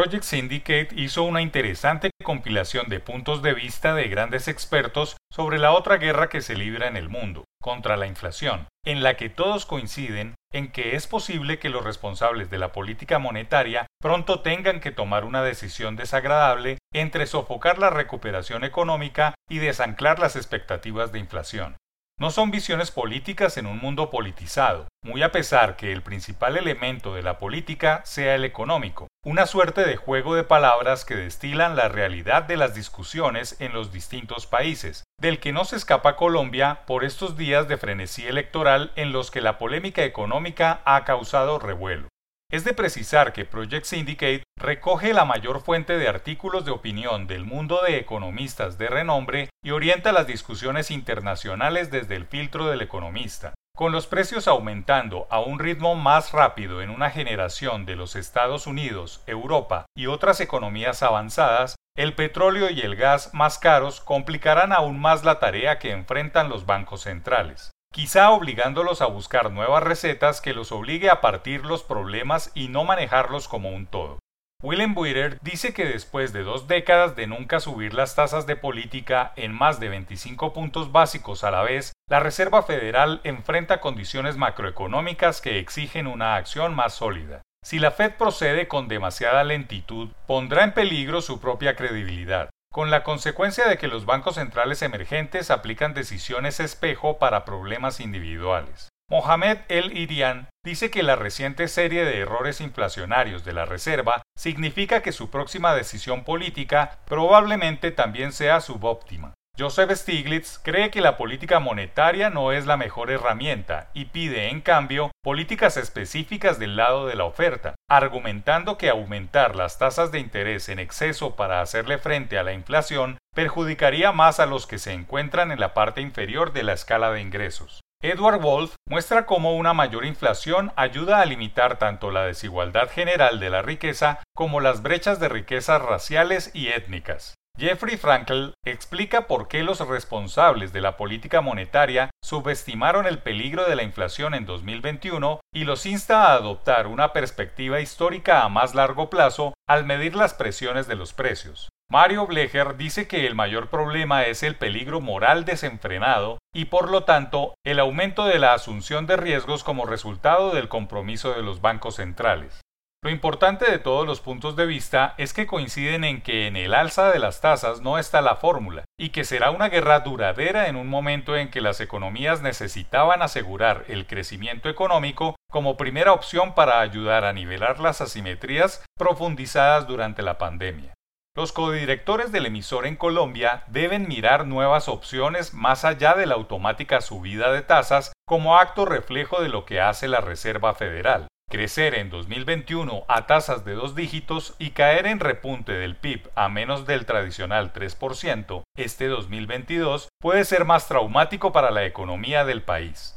Project Syndicate hizo una interesante compilación de puntos de vista de grandes expertos sobre la otra guerra que se libra en el mundo, contra la inflación, en la que todos coinciden en que es posible que los responsables de la política monetaria pronto tengan que tomar una decisión desagradable entre sofocar la recuperación económica y desanclar las expectativas de inflación. No son visiones políticas en un mundo politizado, muy a pesar que el principal elemento de la política sea el económico, una suerte de juego de palabras que destilan la realidad de las discusiones en los distintos países, del que no se escapa Colombia por estos días de frenesí electoral en los que la polémica económica ha causado revuelo. Es de precisar que Project Syndicate recoge la mayor fuente de artículos de opinión del mundo de economistas de renombre y orienta las discusiones internacionales desde el filtro del economista. Con los precios aumentando a un ritmo más rápido en una generación de los Estados Unidos, Europa y otras economías avanzadas, el petróleo y el gas más caros complicarán aún más la tarea que enfrentan los bancos centrales quizá obligándolos a buscar nuevas recetas que los obligue a partir los problemas y no manejarlos como un todo. Willem Buiter dice que después de dos décadas de nunca subir las tasas de política en más de 25 puntos básicos a la vez, la Reserva Federal enfrenta condiciones macroeconómicas que exigen una acción más sólida. Si la Fed procede con demasiada lentitud, pondrá en peligro su propia credibilidad con la consecuencia de que los bancos centrales emergentes aplican decisiones espejo para problemas individuales. Mohamed El Irian dice que la reciente serie de errores inflacionarios de la Reserva significa que su próxima decisión política probablemente también sea subóptima. Joseph Stiglitz cree que la política monetaria no es la mejor herramienta y pide, en cambio, políticas específicas del lado de la oferta, argumentando que aumentar las tasas de interés en exceso para hacerle frente a la inflación perjudicaría más a los que se encuentran en la parte inferior de la escala de ingresos. Edward Wolf muestra cómo una mayor inflación ayuda a limitar tanto la desigualdad general de la riqueza como las brechas de riquezas raciales y étnicas. Jeffrey Frankel explica por qué los responsables de la política monetaria subestimaron el peligro de la inflación en 2021 y los insta a adoptar una perspectiva histórica a más largo plazo al medir las presiones de los precios. Mario Blecher dice que el mayor problema es el peligro moral desenfrenado y por lo tanto el aumento de la asunción de riesgos como resultado del compromiso de los bancos centrales. Lo importante de todos los puntos de vista es que coinciden en que en el alza de las tasas no está la fórmula y que será una guerra duradera en un momento en que las economías necesitaban asegurar el crecimiento económico como primera opción para ayudar a nivelar las asimetrías profundizadas durante la pandemia. Los codirectores del emisor en Colombia deben mirar nuevas opciones más allá de la automática subida de tasas como acto reflejo de lo que hace la Reserva Federal crecer en 2021 a tasas de dos dígitos y caer en repunte del PIB a menos del tradicional 3% este 2022 puede ser más traumático para la economía del país.